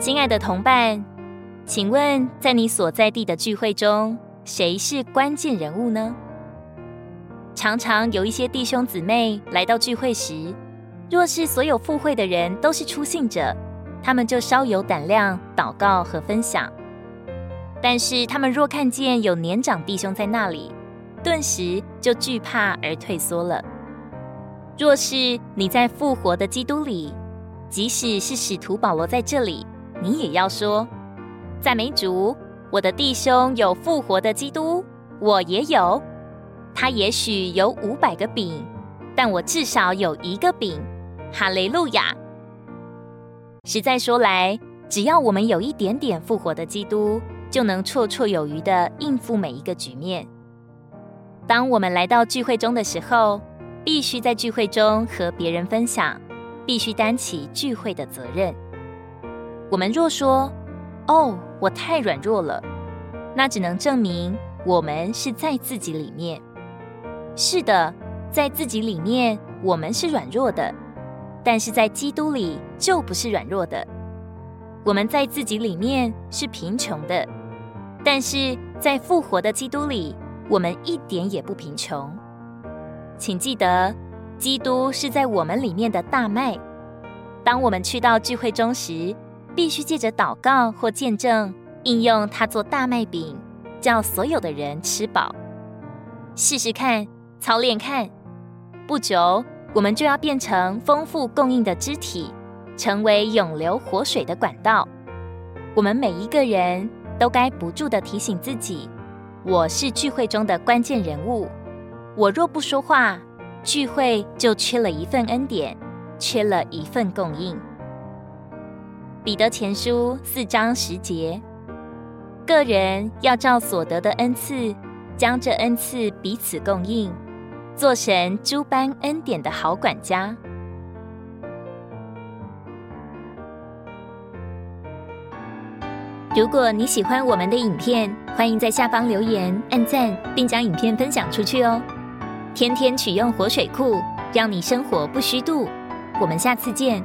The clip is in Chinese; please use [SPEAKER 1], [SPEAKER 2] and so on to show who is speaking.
[SPEAKER 1] 亲爱的同伴，请问在你所在地的聚会中，谁是关键人物呢？常常有一些弟兄姊妹来到聚会时，若是所有赴会的人都是初信者，他们就稍有胆量祷告和分享；但是他们若看见有年长弟兄在那里，顿时就惧怕而退缩了。若是你在复活的基督里，即使是使徒保罗在这里，你也要说：“赞美主，我的弟兄有复活的基督，我也有。他也许有五百个饼，但我至少有一个饼。哈雷路亚！实在说来，只要我们有一点点复活的基督，就能绰绰有余地应付每一个局面。当我们来到聚会中的时候，必须在聚会中和别人分享，必须担起聚会的责任。我们若说：“哦，我太软弱了”，那只能证明我们是在自己里面。是的，在自己里面我们是软弱的，但是在基督里就不是软弱的。我们在自己里面是贫穷的，但是在复活的基督里，我们一点也不贫穷。请记得，基督是在我们里面的大麦。当我们去到聚会中时，必须借着祷告或见证，应用它做大麦饼，叫所有的人吃饱。试试看，操练看，不久我们就要变成丰富供应的肢体，成为永流活水的管道。我们每一个人都该不住的提醒自己：我是聚会中的关键人物。我若不说话，聚会就缺了一份恩典，缺了一份供应。彼得前书四章十节，个人要照所得的恩赐，将这恩赐彼此供应，做神诸般恩典的好管家。如果你喜欢我们的影片，欢迎在下方留言、按赞，并将影片分享出去哦。天天取用活水库，让你生活不虚度。我们下次见。